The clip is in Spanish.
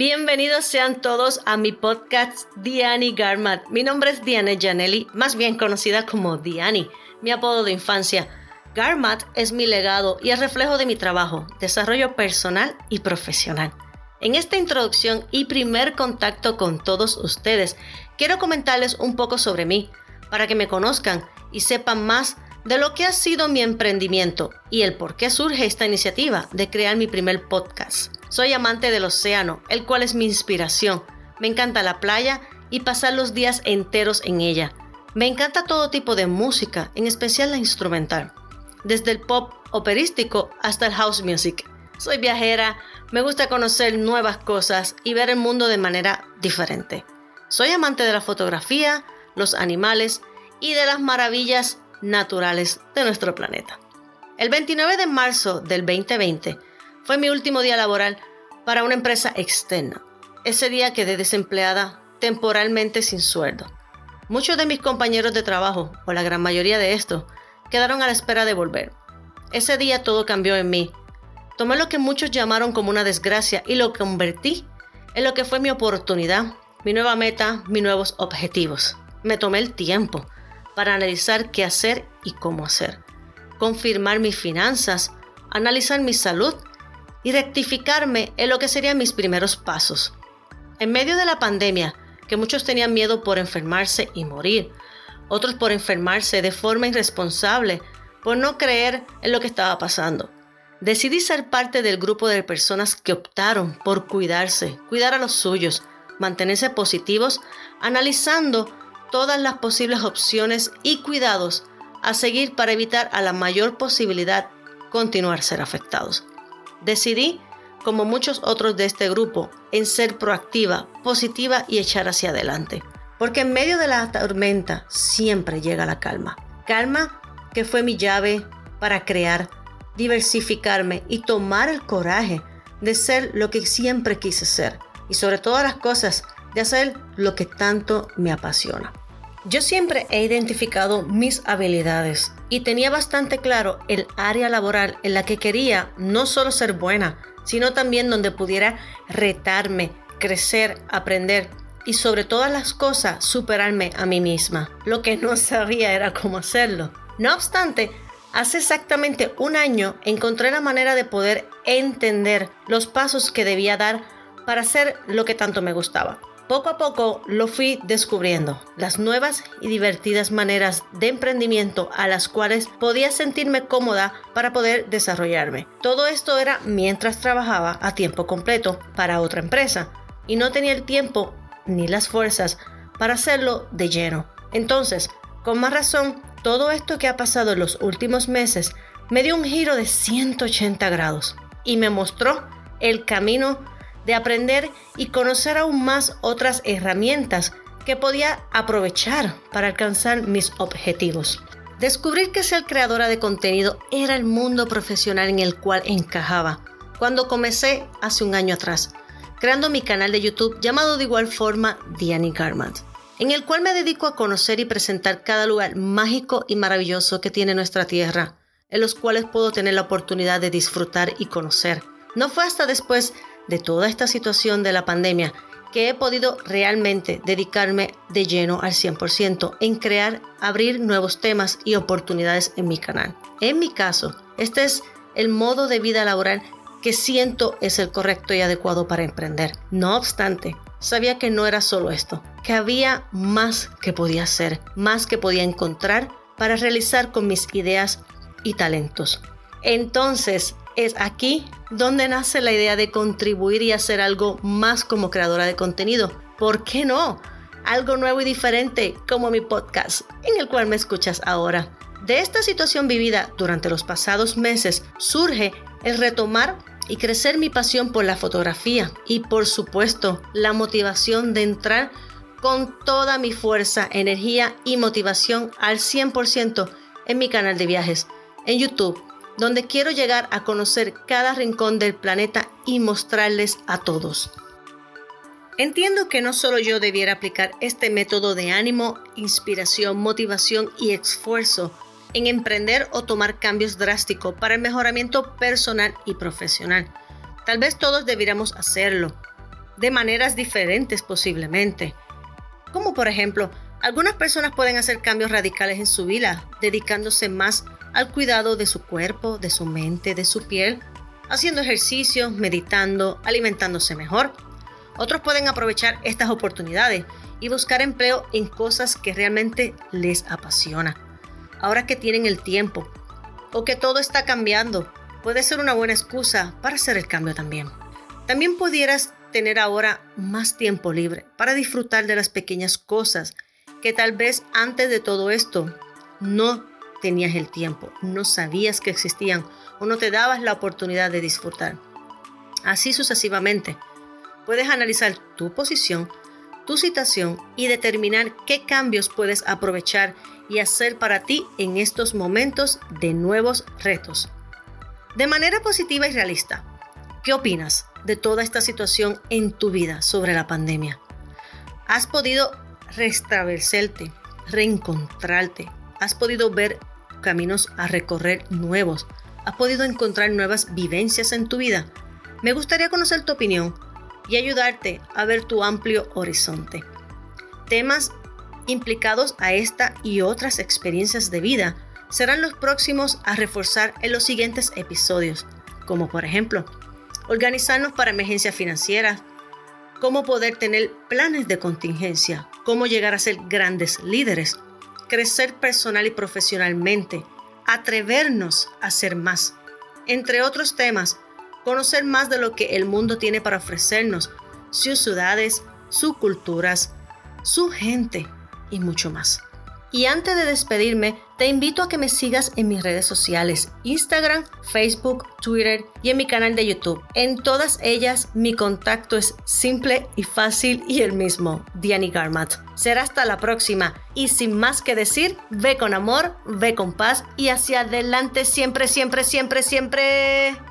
Bienvenidos sean todos a mi podcast Diani Garmat. Mi nombre es Diane Janelli, más bien conocida como Diani, mi apodo de infancia. Garmat es mi legado y el reflejo de mi trabajo, desarrollo personal y profesional. En esta introducción y primer contacto con todos ustedes, quiero comentarles un poco sobre mí, para que me conozcan y sepan más de lo que ha sido mi emprendimiento y el por qué surge esta iniciativa de crear mi primer podcast. Soy amante del océano, el cual es mi inspiración. Me encanta la playa y pasar los días enteros en ella. Me encanta todo tipo de música, en especial la instrumental, desde el pop operístico hasta el house music. Soy viajera, me gusta conocer nuevas cosas y ver el mundo de manera diferente. Soy amante de la fotografía, los animales y de las maravillas naturales de nuestro planeta. El 29 de marzo del 2020 fue mi último día laboral para una empresa externa. Ese día quedé desempleada temporalmente sin sueldo. Muchos de mis compañeros de trabajo, o la gran mayoría de estos, quedaron a la espera de volver. Ese día todo cambió en mí. Tomé lo que muchos llamaron como una desgracia y lo convertí en lo que fue mi oportunidad, mi nueva meta, mis nuevos objetivos. Me tomé el tiempo para analizar qué hacer y cómo hacer, confirmar mis finanzas, analizar mi salud y rectificarme en lo que serían mis primeros pasos. En medio de la pandemia, que muchos tenían miedo por enfermarse y morir, otros por enfermarse de forma irresponsable, por no creer en lo que estaba pasando. Decidí ser parte del grupo de personas que optaron por cuidarse, cuidar a los suyos, mantenerse positivos, analizando todas las posibles opciones y cuidados a seguir para evitar a la mayor posibilidad continuar ser afectados. Decidí, como muchos otros de este grupo, en ser proactiva, positiva y echar hacia adelante. Porque en medio de la tormenta siempre llega la calma. Calma que fue mi llave para crear, diversificarme y tomar el coraje de ser lo que siempre quise ser. Y sobre todas las cosas, de hacer lo que tanto me apasiona. Yo siempre he identificado mis habilidades y tenía bastante claro el área laboral en la que quería no solo ser buena, sino también donde pudiera retarme, crecer, aprender y sobre todas las cosas superarme a mí misma. Lo que no sabía era cómo hacerlo. No obstante, hace exactamente un año encontré la manera de poder entender los pasos que debía dar para hacer lo que tanto me gustaba. Poco a poco lo fui descubriendo, las nuevas y divertidas maneras de emprendimiento a las cuales podía sentirme cómoda para poder desarrollarme. Todo esto era mientras trabajaba a tiempo completo para otra empresa y no tenía el tiempo ni las fuerzas para hacerlo de lleno. Entonces, con más razón, todo esto que ha pasado en los últimos meses me dio un giro de 180 grados y me mostró el camino de aprender y conocer aún más otras herramientas que podía aprovechar para alcanzar mis objetivos. Descubrir que ser creadora de contenido era el mundo profesional en el cual encajaba cuando comencé hace un año atrás, creando mi canal de YouTube llamado de igual forma Diani Garment, en el cual me dedico a conocer y presentar cada lugar mágico y maravilloso que tiene nuestra tierra, en los cuales puedo tener la oportunidad de disfrutar y conocer. No fue hasta después de toda esta situación de la pandemia que he podido realmente dedicarme de lleno al 100% en crear, abrir nuevos temas y oportunidades en mi canal. En mi caso, este es el modo de vida laboral que siento es el correcto y adecuado para emprender. No obstante, sabía que no era solo esto, que había más que podía hacer, más que podía encontrar para realizar con mis ideas y talentos. Entonces, es aquí donde nace la idea de contribuir y hacer algo más como creadora de contenido. ¿Por qué no? Algo nuevo y diferente como mi podcast, en el cual me escuchas ahora. De esta situación vivida durante los pasados meses surge el retomar y crecer mi pasión por la fotografía y por supuesto la motivación de entrar con toda mi fuerza, energía y motivación al 100% en mi canal de viajes en YouTube donde quiero llegar a conocer cada rincón del planeta y mostrarles a todos. Entiendo que no solo yo debiera aplicar este método de ánimo, inspiración, motivación y esfuerzo en emprender o tomar cambios drásticos para el mejoramiento personal y profesional. Tal vez todos debiéramos hacerlo. de maneras diferentes posiblemente. Como por ejemplo, algunas personas pueden hacer cambios radicales en su vida, dedicándose más al cuidado de su cuerpo, de su mente, de su piel, haciendo ejercicio, meditando, alimentándose mejor. Otros pueden aprovechar estas oportunidades y buscar empleo en cosas que realmente les apasiona. Ahora que tienen el tiempo o que todo está cambiando, puede ser una buena excusa para hacer el cambio también. También pudieras tener ahora más tiempo libre para disfrutar de las pequeñas cosas que tal vez antes de todo esto no tenías el tiempo, no sabías que existían o no te dabas la oportunidad de disfrutar. Así sucesivamente. Puedes analizar tu posición, tu situación y determinar qué cambios puedes aprovechar y hacer para ti en estos momentos de nuevos retos. De manera positiva y realista, ¿qué opinas de toda esta situación en tu vida sobre la pandemia? ¿Has podido restablecerte, reencontrarte? ¿Has podido ver caminos a recorrer nuevos? ¿Has podido encontrar nuevas vivencias en tu vida? Me gustaría conocer tu opinión y ayudarte a ver tu amplio horizonte. Temas implicados a esta y otras experiencias de vida serán los próximos a reforzar en los siguientes episodios, como por ejemplo, organizarnos para emergencias financieras, cómo poder tener planes de contingencia, cómo llegar a ser grandes líderes, crecer personal y profesionalmente, atrevernos a ser más, entre otros temas, conocer más de lo que el mundo tiene para ofrecernos, sus ciudades, sus culturas, su gente y mucho más. Y antes de despedirme, te invito a que me sigas en mis redes sociales, Instagram, Facebook, Twitter y en mi canal de YouTube. En todas ellas mi contacto es simple y fácil y el mismo, Diani Garmat. Será hasta la próxima y sin más que decir, ve con amor, ve con paz y hacia adelante siempre, siempre, siempre, siempre.